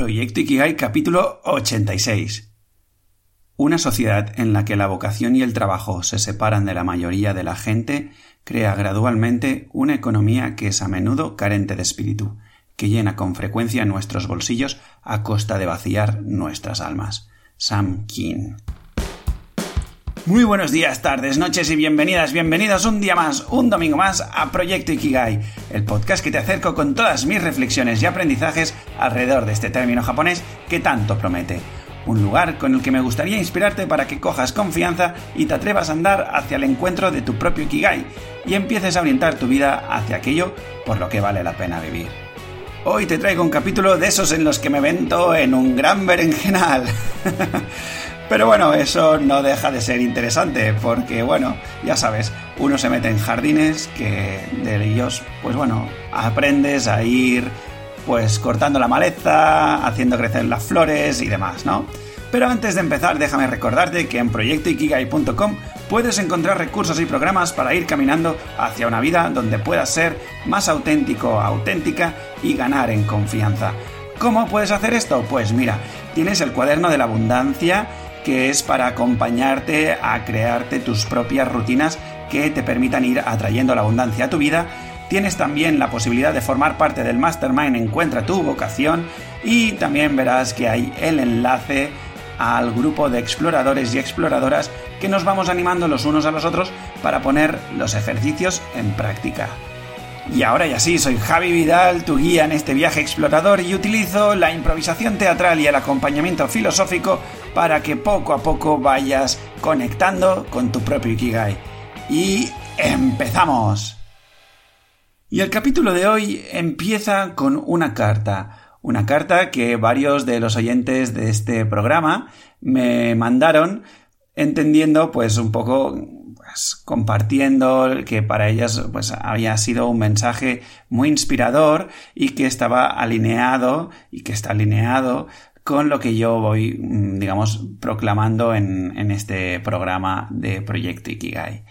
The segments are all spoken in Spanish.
Proyecto Ikigai capítulo 86. Una sociedad en la que la vocación y el trabajo se separan de la mayoría de la gente crea gradualmente una economía que es a menudo carente de espíritu, que llena con frecuencia nuestros bolsillos a costa de vaciar nuestras almas. Sam Keen. Muy buenos días, tardes, noches y bienvenidas, bienvenidos un día más, un domingo más a Proyecto Ikigai, el podcast que te acerco con todas mis reflexiones y aprendizajes alrededor de este término japonés que tanto promete. Un lugar con el que me gustaría inspirarte para que cojas confianza y te atrevas a andar hacia el encuentro de tu propio Ikigai y empieces a orientar tu vida hacia aquello por lo que vale la pena vivir. Hoy te traigo un capítulo de esos en los que me vento en un gran berenjenal. Pero bueno, eso no deja de ser interesante, porque bueno, ya sabes, uno se mete en jardines que de ellos, pues bueno, aprendes a ir pues cortando la maleza, haciendo crecer las flores y demás, ¿no? Pero antes de empezar, déjame recordarte que en proyectoikigai.com puedes encontrar recursos y programas para ir caminando hacia una vida donde puedas ser más auténtico, auténtica y ganar en confianza. ¿Cómo puedes hacer esto? Pues mira, tienes el cuaderno de la abundancia que es para acompañarte a crearte tus propias rutinas que te permitan ir atrayendo la abundancia a tu vida. Tienes también la posibilidad de formar parte del Mastermind Encuentra tu vocación y también verás que hay el enlace al grupo de exploradores y exploradoras que nos vamos animando los unos a los otros para poner los ejercicios en práctica. Y ahora ya sí, soy Javi Vidal, tu guía en este viaje explorador y utilizo la improvisación teatral y el acompañamiento filosófico para que poco a poco vayas conectando con tu propio Ikigai. Y empezamos. Y el capítulo de hoy empieza con una carta. Una carta que varios de los oyentes de este programa me mandaron entendiendo pues un poco pues, compartiendo que para ellas pues había sido un mensaje muy inspirador y que estaba alineado y que está alineado con lo que yo voy, mm, digamos, proclamando en, en este programa de Proyecto Ikigai.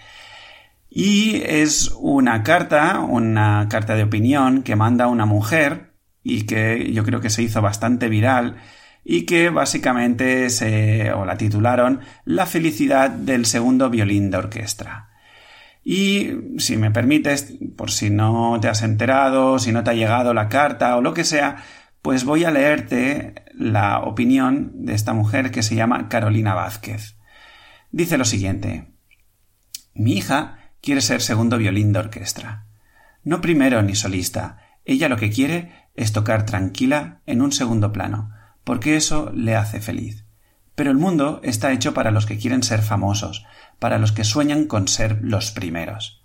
Y es una carta, una carta de opinión que manda una mujer y que yo creo que se hizo bastante viral y que básicamente se o la titularon La felicidad del segundo violín de orquesta. Y si me permites, por si no te has enterado, si no te ha llegado la carta o lo que sea, pues voy a leerte la opinión de esta mujer que se llama Carolina Vázquez. Dice lo siguiente. Mi hija quiere ser segundo violín de orquesta. No primero ni solista. Ella lo que quiere es tocar tranquila en un segundo plano, porque eso le hace feliz. Pero el mundo está hecho para los que quieren ser famosos, para los que sueñan con ser los primeros.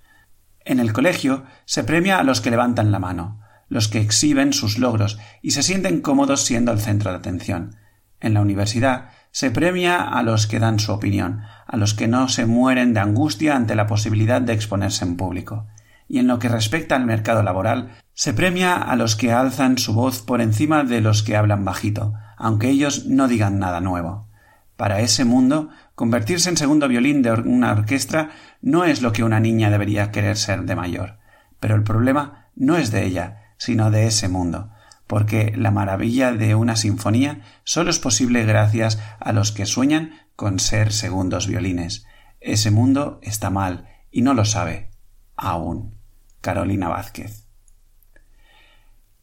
En el colegio se premia a los que levantan la mano, los que exhiben sus logros y se sienten cómodos siendo el centro de atención. En la universidad se premia a los que dan su opinión, a los que no se mueren de angustia ante la posibilidad de exponerse en público. Y en lo que respecta al mercado laboral, se premia a los que alzan su voz por encima de los que hablan bajito, aunque ellos no digan nada nuevo. Para ese mundo, convertirse en segundo violín de una orquesta no es lo que una niña debería querer ser de mayor. Pero el problema no es de ella, sino de ese mundo, porque la maravilla de una sinfonía solo es posible gracias a los que sueñan con ser segundos violines. Ese mundo está mal y no lo sabe aún. Carolina Vázquez.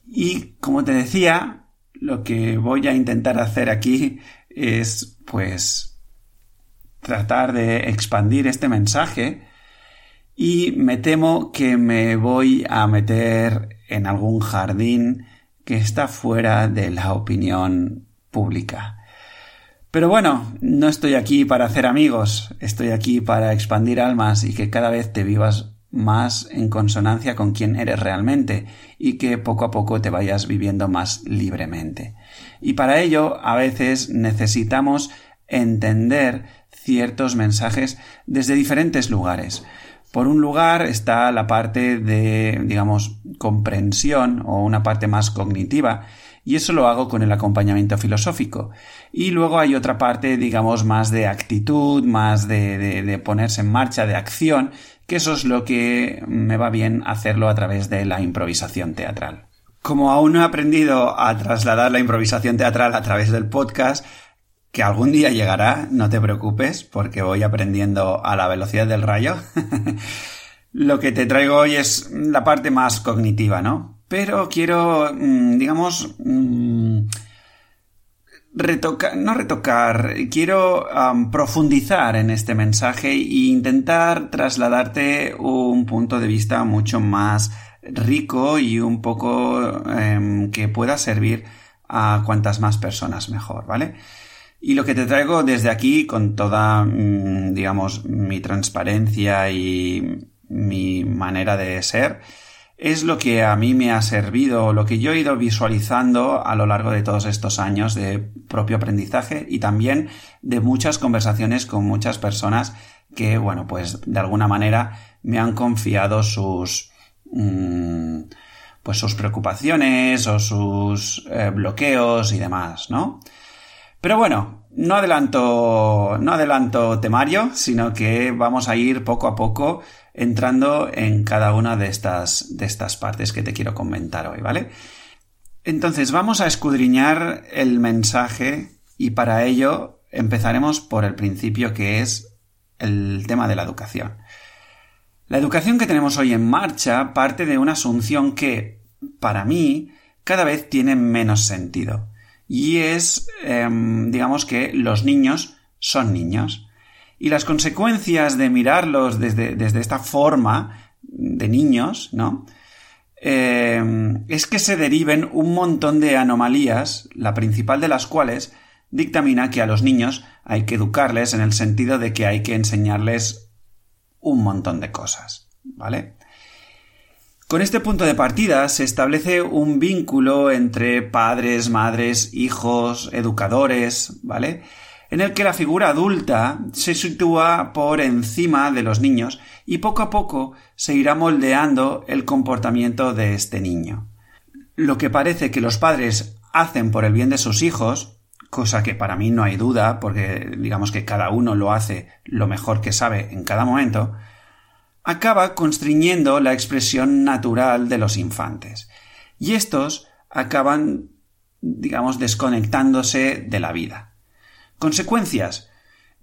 Y como te decía, lo que voy a intentar hacer aquí es pues tratar de expandir este mensaje y me temo que me voy a meter en algún jardín que está fuera de la opinión pública. Pero bueno, no estoy aquí para hacer amigos, estoy aquí para expandir almas y que cada vez te vivas más en consonancia con quien eres realmente y que poco a poco te vayas viviendo más libremente. Y para ello a veces necesitamos entender ciertos mensajes desde diferentes lugares. Por un lugar está la parte de, digamos, comprensión o una parte más cognitiva, y eso lo hago con el acompañamiento filosófico. Y luego hay otra parte, digamos, más de actitud, más de, ponerse en marcha, de acción, que eso es lo que me va bien hacerlo a través de la improvisación teatral. Como aún no he aprendido a trasladar la improvisación teatral a través del podcast, que algún día llegará, no te preocupes, porque voy aprendiendo a la velocidad del rayo. Lo que te traigo hoy es la parte más cognitiva, ¿no? Pero quiero, mm, digamos, mm, retocar, no retocar, quiero profundizar en este mensaje e intentar trasladarte un punto de vista mucho más rico y un poco em, que pueda servir a cuantas más personas mejor, ¿vale? Y lo que te traigo desde aquí, con toda, mm, digamos, mi transparencia y mi manera de ser, es lo que a mí me ha servido, lo que yo he ido visualizando a lo largo de todos estos años de propio aprendizaje y también de muchas conversaciones con muchas personas que, bueno, pues de alguna manera me han confiado sus, mm, pues sus preocupaciones o sus eh, bloqueos y demás, ¿no? Pero bueno, no adelanto, no adelanto temario, sino que vamos a ir poco a poco entrando en cada una de estas, de estas partes que te quiero comentar hoy, ¿vale? Entonces vamos a escudriñar el mensaje y para ello empezaremos por el principio que es el tema de la educación. La educación que tenemos hoy en marcha parte de una asunción que, para mí, cada vez tiene menos sentido. Y es, em, digamos que los niños son niños. Y las consecuencias de mirarlos desde, esta forma de niños, ¿no? Eh, es que se deriven un montón de anomalías, la principal de las cuales dictamina que a los niños hay que educarles en el sentido de que hay que enseñarles un montón de cosas, ¿vale? Con este punto de partida se establece un vínculo entre padres, madres, hijos, educadores, ¿vale? en el que la figura adulta se sitúa por encima de los niños y poco a poco se irá moldeando el comportamiento de este niño. Lo que parece que los padres hacen por el bien de sus hijos, cosa que para mí no hay duda, porque digamos que cada uno lo hace lo mejor que sabe en cada momento, acaba constriñendo la expresión natural de los infantes. Y estos acaban, digamos, desconectándose de la vida. Consecuencias.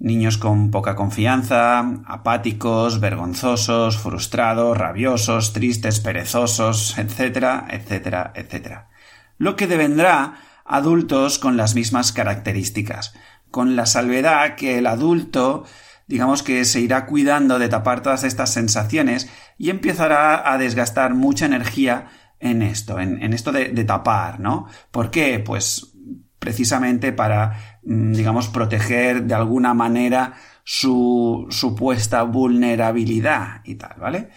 Niños con poca confianza, apáticos, vergonzosos, frustrados, rabiosos, tristes, perezosos, etcétera, etcétera, etcétera. Lo que devendrá adultos con las mismas características, con la salvedad que el adulto digamos que se irá cuidando de tapar todas estas sensaciones y empezará a desgastar mucha energía en esto, en, esto de, de, tapar, ¿no? ¿Por qué? Pues precisamente para, mm, digamos, proteger de alguna manera su supuesta vulnerabilidad y tal, ¿vale?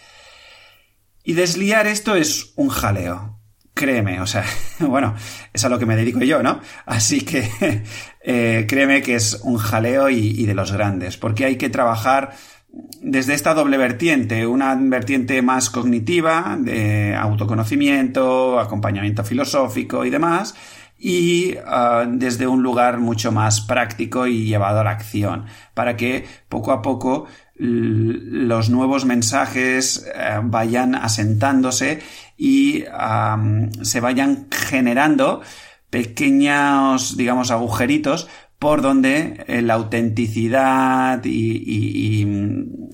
Y desliar esto es un jaleo. Créeme, o sea, bueno, es a lo que me dedico yo, ¿no? Así que eh, créeme que es un jaleo y, de los grandes, porque hay que trabajar desde esta doble vertiente, una vertiente más cognitiva, de autoconocimiento, acompañamiento filosófico y demás, y ah, desde un lugar mucho más práctico y llevado a la acción, para que poco a poco los nuevos mensajes eh, vayan asentándose y se vayan generando pequeños, digamos, agujeritos por donde eh, la autenticidad y,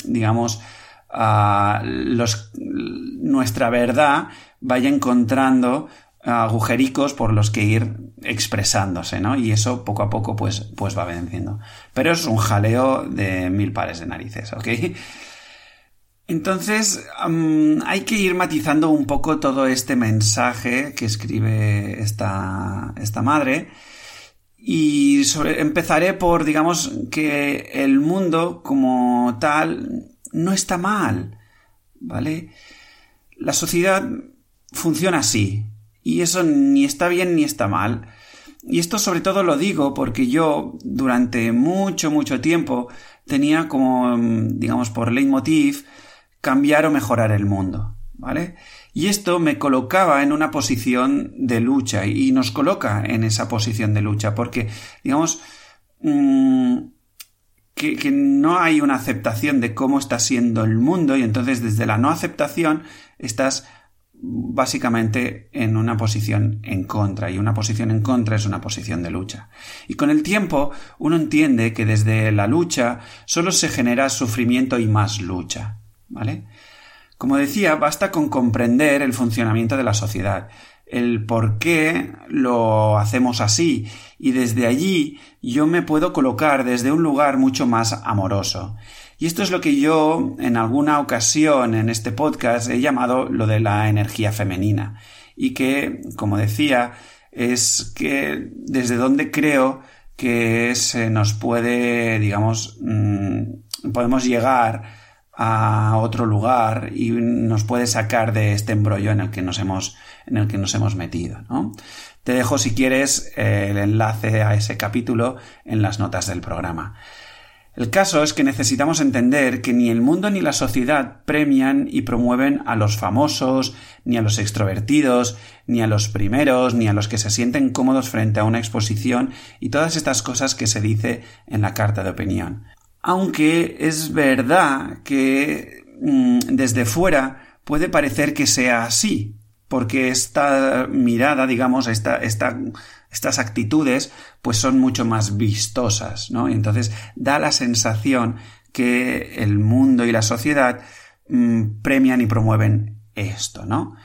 digamos, ah, nuestra verdad vaya encontrando agujericos por los que ir expresándose, ¿no? Y eso poco a poco pues, pues va venciendo. Pero es un jaleo de mil pares de narices, ¿ok? Entonces, hay que ir matizando un poco todo este mensaje que escribe esta, esta madre. Y empezaré por, digamos, que el mundo como tal no está mal, ¿vale? La sociedad funciona así. Y eso ni está bien ni está mal. Y esto sobre todo lo digo porque yo durante mucho, mucho tiempo tenía como, digamos, por leitmotiv cambiar o mejorar el mundo. ¿Vale? Y esto me colocaba en una posición de lucha y nos coloca en esa posición de lucha porque, digamos, mm, que, que, no hay una aceptación de cómo está siendo el mundo y entonces desde la no aceptación estás básicamente en una posición en contra, y una posición en contra es una posición de lucha. Y con el tiempo uno entiende que desde la lucha solo se genera sufrimiento y más lucha. ¿Vale? Como decía, basta con comprender el funcionamiento de la sociedad, el por qué lo hacemos así, y desde allí yo me puedo colocar desde un lugar mucho más amoroso. Y esto es lo que yo en alguna ocasión en este podcast he llamado lo de la energía femenina. Y que, como decía, es que desde donde creo que se nos puede, digamos, mm, podemos llegar a otro lugar y nos puede sacar de este embrollo en el que nos hemos, en el que nos hemos metido, ¿no? Te dejo si quieres el enlace a ese capítulo en las notas del programa. El caso es que necesitamos entender que ni el mundo ni la sociedad premian y promueven a los famosos, ni a los extrovertidos, ni a los primeros, ni a los que se sienten cómodos frente a una exposición y todas estas cosas que se dice en la carta de opinión. Aunque es verdad que mm, desde fuera puede parecer que sea así, porque esta mirada, digamos, esta, esta estas actitudes pues son mucho más vistosas, ¿no? Entonces da la sensación que el mundo y la sociedad mm, premian y promueven esto, ¿no?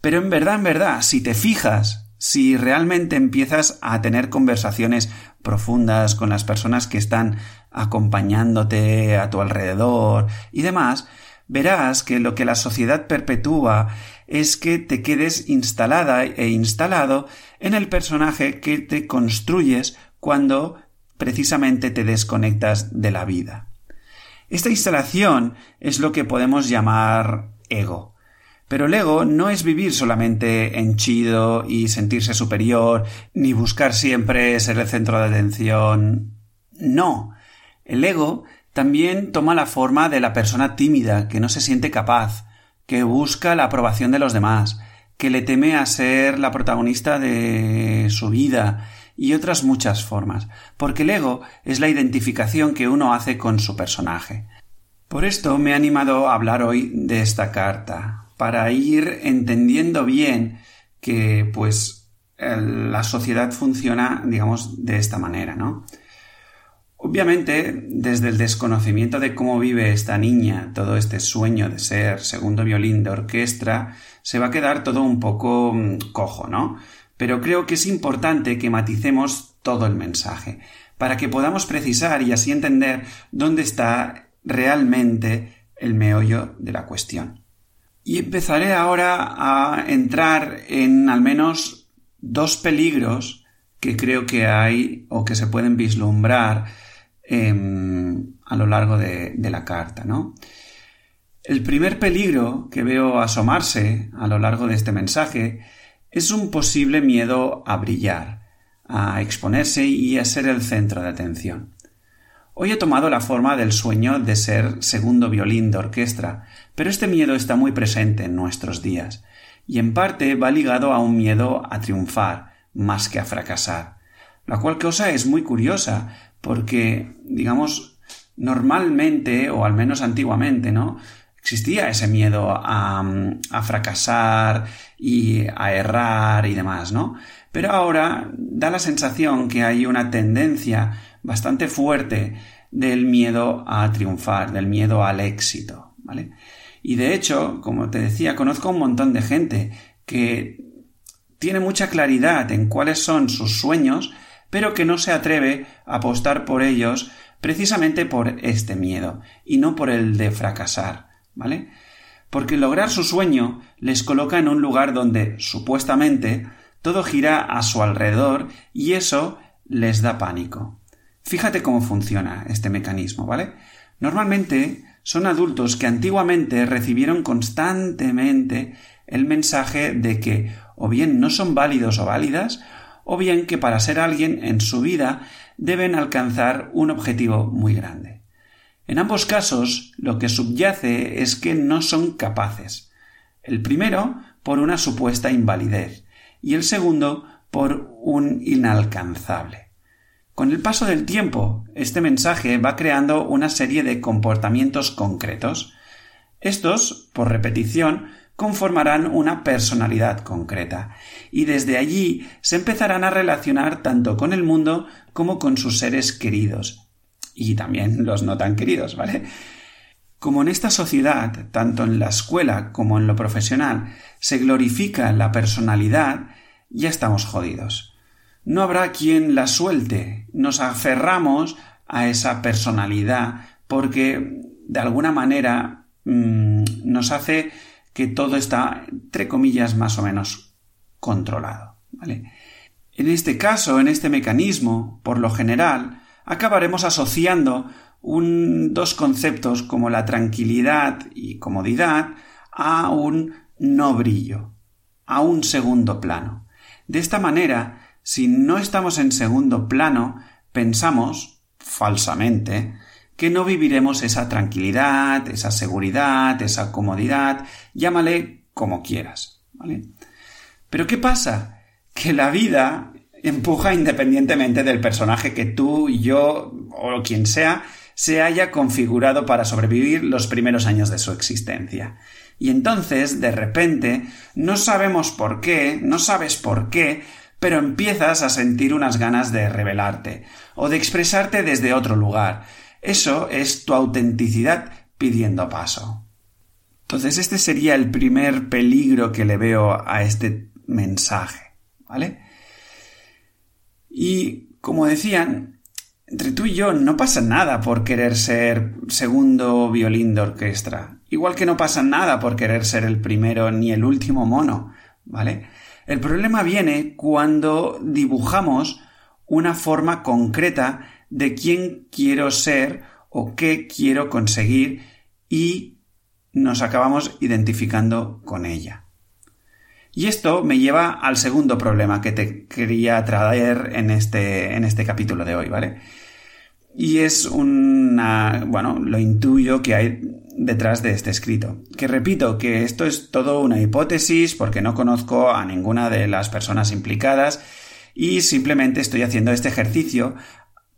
Pero en verdad, en verdad, si te fijas, si realmente empiezas a tener conversaciones profundas con las personas que están acompañándote a tu alrededor y demás, verás que lo que la sociedad perpetúa es que te quedes instalada e instalado en el personaje que te construyes cuando precisamente te desconectas de la vida. Esta instalación es lo que podemos llamar ego. Pero el ego no es vivir solamente henchido y sentirse superior, ni buscar siempre ser el centro de atención. No. El ego también toma la forma de la persona tímida, que no se siente capaz, que busca la aprobación de los demás, que le teme a ser la protagonista de su vida y otras muchas formas, porque el ego es la identificación que uno hace con su personaje. Por esto me he animado a hablar hoy de esta carta, para ir entendiendo bien que pues la sociedad funciona, digamos, de esta manera, ¿no? Obviamente, desde el desconocimiento de cómo vive esta niña todo este sueño de ser segundo violín de orquesta, se va a quedar todo un poco mm, cojo, ¿no? Pero creo que es importante que maticemos todo el mensaje, para que podamos precisar y así entender dónde está realmente el meollo de la cuestión. Y empezaré ahora a entrar en al menos dos peligros que creo que hay o que se pueden vislumbrar Em, a lo largo de, de la carta, ¿no? El primer peligro que veo asomarse a lo largo de este mensaje es un posible miedo a brillar, a exponerse y a ser el centro de atención. Hoy ha tomado la forma del sueño de ser segundo violín de orquesta, pero este miedo está muy presente en nuestros días, y en parte va ligado a un miedo a triunfar más que a fracasar, la cual cosa es muy curiosa, porque, digamos, normalmente, o al menos antiguamente, ¿no? Existía ese miedo a, a fracasar y a errar y demás, ¿no? Pero ahora da la sensación que hay una tendencia bastante fuerte del miedo a triunfar, del miedo al éxito, ¿vale? Y de hecho, como te decía, conozco un montón de gente que tiene mucha claridad en cuáles son sus sueños, pero que no se atreve a apostar por ellos precisamente por este miedo y no por el de fracasar, ¿vale? Porque lograr su sueño les coloca en un lugar donde, supuestamente, todo gira a su alrededor y eso les da pánico. Fíjate cómo funciona este mecanismo, ¿vale? Normalmente son adultos que antiguamente recibieron constantemente el mensaje de que o bien no son válidos o válidas o bien que para ser alguien en su vida deben alcanzar un objetivo muy grande. En ambos casos, lo que subyace es que no son capaces. El primero por una supuesta invalidez y el segundo por un inalcanzable. Con el paso del tiempo, este mensaje va creando una serie de comportamientos concretos. Estos, por repetición, conformarán una personalidad concreta, y desde allí se empezarán a relacionar tanto con el mundo como con sus seres queridos, y también los no tan queridos, ¿vale? Como en esta sociedad, tanto en la escuela como en lo profesional, se glorifica la personalidad, ya estamos jodidos. No habrá quien la suelte. Nos aferramos a esa personalidad porque de alguna manera mm, nos hace que todo está, entre comillas, más o menos controlado. ¿vale? En este caso, en este mecanismo, por lo general, acabaremos asociando dos conceptos como la tranquilidad y comodidad a un no brillo, a un segundo plano. De esta manera, si no estamos en segundo plano, pensamos, falsamente, que no viviremos esa tranquilidad, esa seguridad, esa comodidad, llámale como quieras, ¿vale? Pero ¿qué pasa? Que la vida empuja independientemente del personaje que tú, yo o quien sea se haya configurado para sobrevivir los primeros años de su existencia. Y entonces, de repente, no sabemos por qué, no sabes por qué, pero empiezas a sentir unas ganas de revelarte o de expresarte desde otro lugar. Eso es tu autenticidad pidiendo paso. Entonces, este sería el primer peligro que le veo a este mensaje, ¿vale? Y como decían, entre tú y yo no pasa nada por querer ser segundo violín de orquesta. Igual que no pasa nada por querer ser el primero ni el último mono, ¿vale? El problema viene cuando dibujamos una forma concreta de quién quiero ser o qué quiero conseguir y nos acabamos identificando con ella. Y esto me lleva al segundo problema que te quería traer en este, en este capítulo de hoy, ¿vale? Y es una, bueno, lo intuyo que hay detrás de este escrito. Que repito que esto es todo una hipótesis porque no conozco a ninguna de las personas implicadas y simplemente estoy haciendo este ejercicio,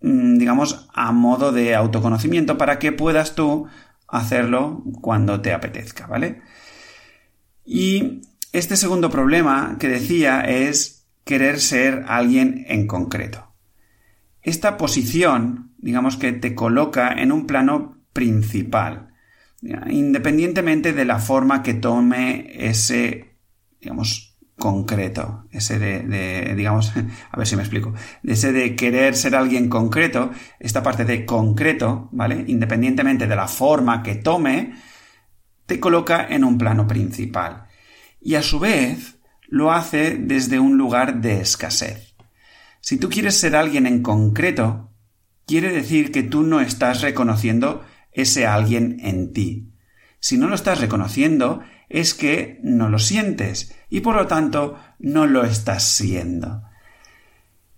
digamos, a modo de autoconocimiento para que puedas tú hacerlo cuando te apetezca, ¿vale? Y este segundo problema que decía es querer ser alguien en concreto. Esta posición, digamos que te coloca en un plano principal, independientemente de la forma que tome ese, digamos, concreto, ese de, digamos, a ver si me explico, ese de querer ser alguien concreto, esta parte de concreto, ¿vale? Independientemente de la forma que tome, te coloca en un plano principal y a su vez lo hace desde un lugar de escasez. Si tú quieres ser alguien en concreto, quiere decir que tú no estás reconociendo ese alguien en ti. Si no lo estás reconociendo, es que no lo sientes y por lo tanto no lo estás siendo.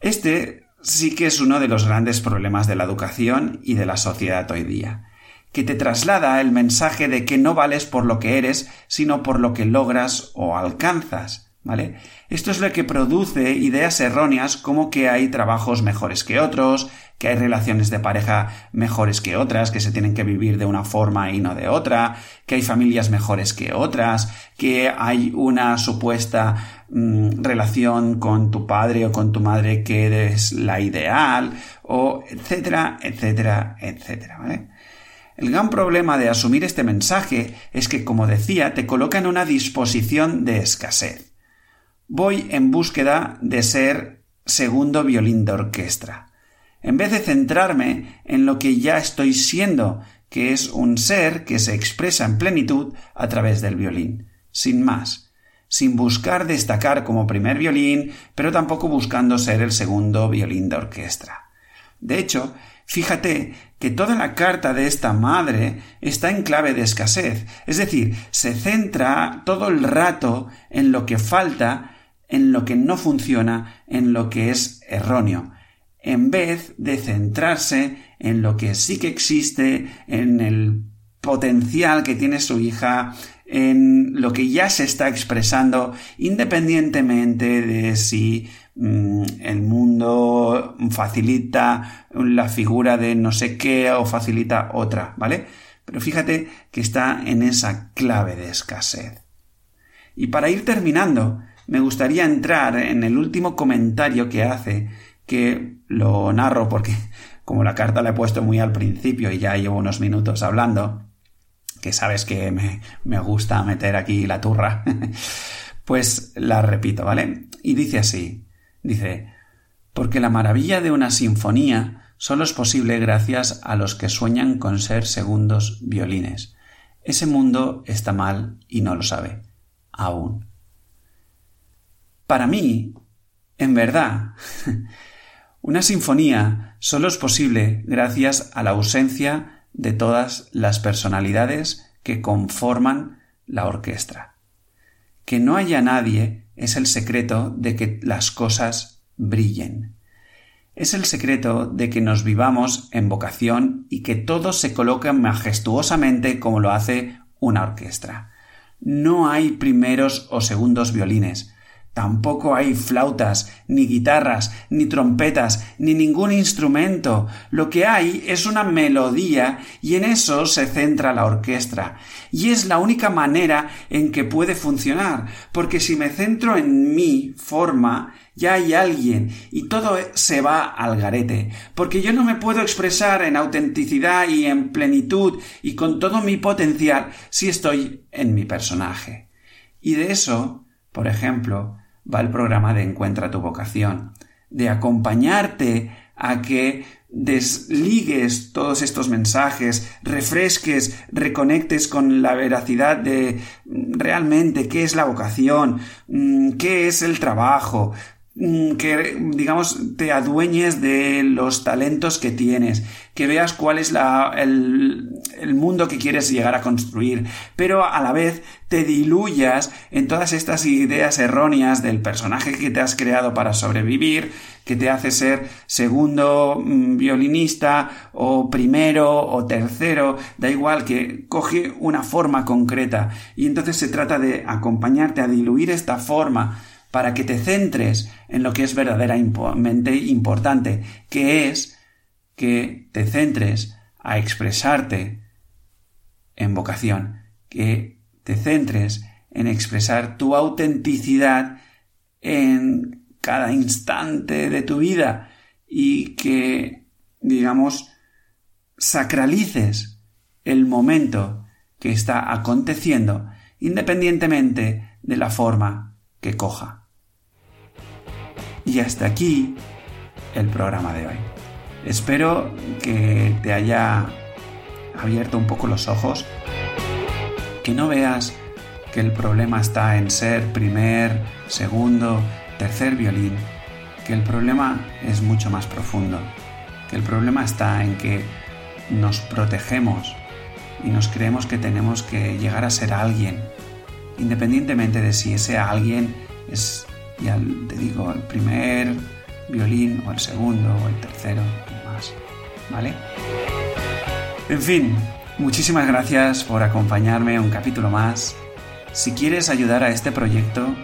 Este sí que es uno de los grandes problemas de la educación y de la sociedad hoy día que te traslada el mensaje de que no vales por lo que eres, sino por lo que logras o alcanzas. ¿Vale? Esto es lo que produce ideas erróneas como que hay trabajos mejores que otros, que hay relaciones de pareja mejores que otras, que se tienen que vivir de una forma y no de otra, que hay familias mejores que otras, que hay una supuesta mm, relación con tu padre o con tu madre que es la ideal, o etcétera, etcétera, etcétera. El gran problema de asumir este mensaje es que, como decía, te coloca en una disposición de escasez. Voy en búsqueda de ser segundo violín de orquesta. En vez de centrarme en lo que ya estoy siendo, que es un ser que se expresa en plenitud a través del violín, sin más, sin buscar destacar como primer violín, pero tampoco buscando ser el segundo violín de orquesta. De hecho, Fíjate que toda la carta de esta madre está en clave de escasez, es decir, se centra todo el rato en lo que falta, en lo que no funciona, en lo que es erróneo, en vez de centrarse en lo que sí que existe, en el potencial que tiene su hija, en lo que ya se está expresando, independientemente de si Mm, el mundo facilita la figura de no sé qué o facilita otra, ¿vale? Pero fíjate que está en esa clave de escasez. Y para ir terminando, me gustaría entrar en el último comentario que hace, que lo narro porque como la carta la he puesto muy al principio y ya llevo unos minutos hablando, que sabes que me, me gusta meter aquí la turra, pues la repito, ¿vale? Y dice así, dice, porque la maravilla de una sinfonía solo es posible gracias a los que sueñan con ser segundos violines. Ese mundo está mal y no lo sabe, aún. Para mí, en verdad, una sinfonía solo es posible gracias a la ausencia de todas las personalidades que conforman la orquesta. Que no haya nadie es el secreto de que las cosas brillen. Es el secreto de que nos vivamos en vocación y que todo se coloque majestuosamente como lo hace una orquesta. No hay primeros o segundos violines, Tampoco hay flautas, ni guitarras, ni trompetas, ni ningún instrumento. Lo que hay es una melodía y en eso se centra la orquesta. Y es la única manera en que puede funcionar, porque si me centro en mi forma, ya hay alguien y todo se va al garete, porque yo no me puedo expresar en autenticidad y en plenitud y con todo mi potencial si estoy en mi personaje. Y de eso, por ejemplo, va el programa de Encuentra tu vocación, de acompañarte a que desligues todos estos mensajes, refresques, reconectes con la veracidad de realmente qué es la vocación, mm, qué es el trabajo, que digamos te adueñes de los talentos que tienes, que veas cuál es la, el, el, mundo que quieres llegar a construir, pero a la vez te diluyas en todas estas ideas erróneas del personaje que te has creado para sobrevivir, que te hace ser segundo mm, violinista o primero o tercero, da igual que coge una forma concreta. Y entonces se trata de acompañarte a diluir esta forma para que te centres en lo que es verdaderamente importante, que es que te centres a expresarte en vocación, que te centres en expresar tu autenticidad en cada instante de tu vida y que, digamos, sacralices el momento que está aconteciendo independientemente de la forma que coja. Y hasta aquí el programa de hoy. Espero que te haya abierto un poco los ojos, que no veas que el problema está en ser primer, segundo, tercer violín, que el problema es mucho más profundo, que el problema está en que nos protegemos y nos creemos que tenemos que llegar a ser alguien, independientemente de si ese alguien es ya te digo, el primer violín o el segundo o el tercero y más. ¿Vale? En fin, muchísimas gracias por acompañarme un capítulo más. Si quieres ayudar a este proyecto,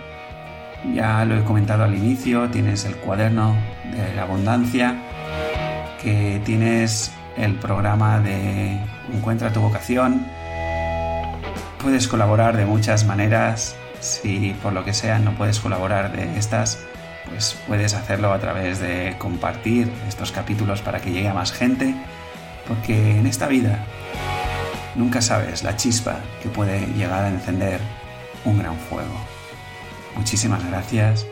ya lo he comentado al inicio, tienes el cuaderno de la abundancia, que tienes el programa de Encuentra tu vocación. Puedes colaborar de muchas maneras si por lo que sea no puedes colaborar de estas, pues puedes hacerlo a través de compartir estos capítulos para que llegue a más gente, porque en esta vida nunca sabes la chispa que puede llegar a encender un gran fuego. Muchísimas gracias.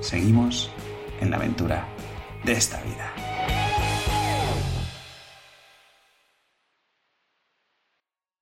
Seguimos en la aventura de esta vida.